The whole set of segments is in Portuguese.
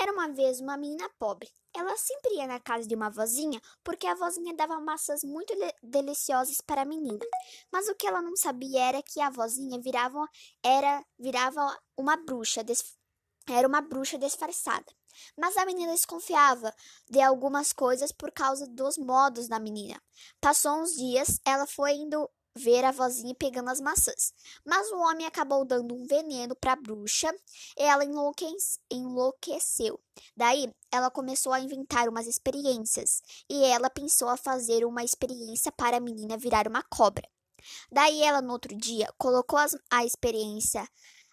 Era uma vez uma menina pobre. Ela sempre ia na casa de uma vozinha porque a vozinha dava maçãs muito de deliciosas para a menina. Mas o que ela não sabia era que a vozinha virava era virava uma bruxa, era uma bruxa disfarçada. Mas a menina desconfiava de algumas coisas por causa dos modos da menina. Passou uns dias, ela foi indo ver a vozinha pegando as maçãs. Mas o homem acabou dando um veneno para a bruxa e ela enlouqueceu. Daí, ela começou a inventar umas experiências e ela pensou a fazer uma experiência para a menina virar uma cobra. Daí, ela no outro dia colocou as, a experiência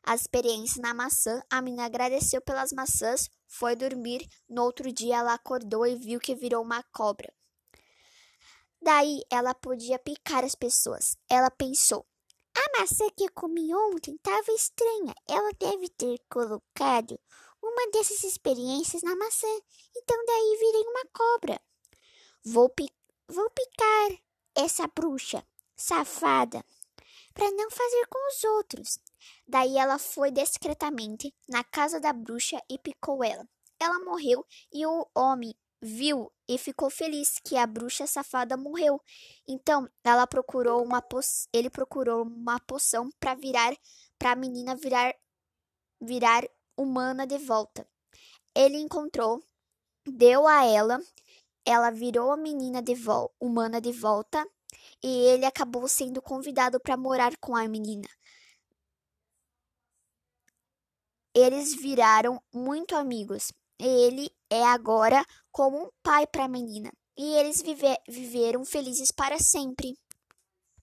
a experiência na maçã. A menina agradeceu pelas maçãs, foi dormir. No outro dia, ela acordou e viu que virou uma cobra. Daí ela podia picar as pessoas. Ela pensou: a maçã que eu comi ontem estava estranha. Ela deve ter colocado uma dessas experiências na maçã. Então daí virei uma cobra. Vou, pi vou picar essa bruxa safada para não fazer com os outros. Daí ela foi discretamente na casa da bruxa e picou ela. Ela morreu e o homem viu e ficou feliz que a bruxa safada morreu. Então, ela procurou uma ele procurou uma poção para virar para a menina virar virar humana de volta. Ele encontrou, deu a ela, ela virou a menina de humana de volta e ele acabou sendo convidado para morar com a menina. Eles viraram muito amigos. Ele é agora como um pai para a menina, e eles vive viveram felizes para sempre.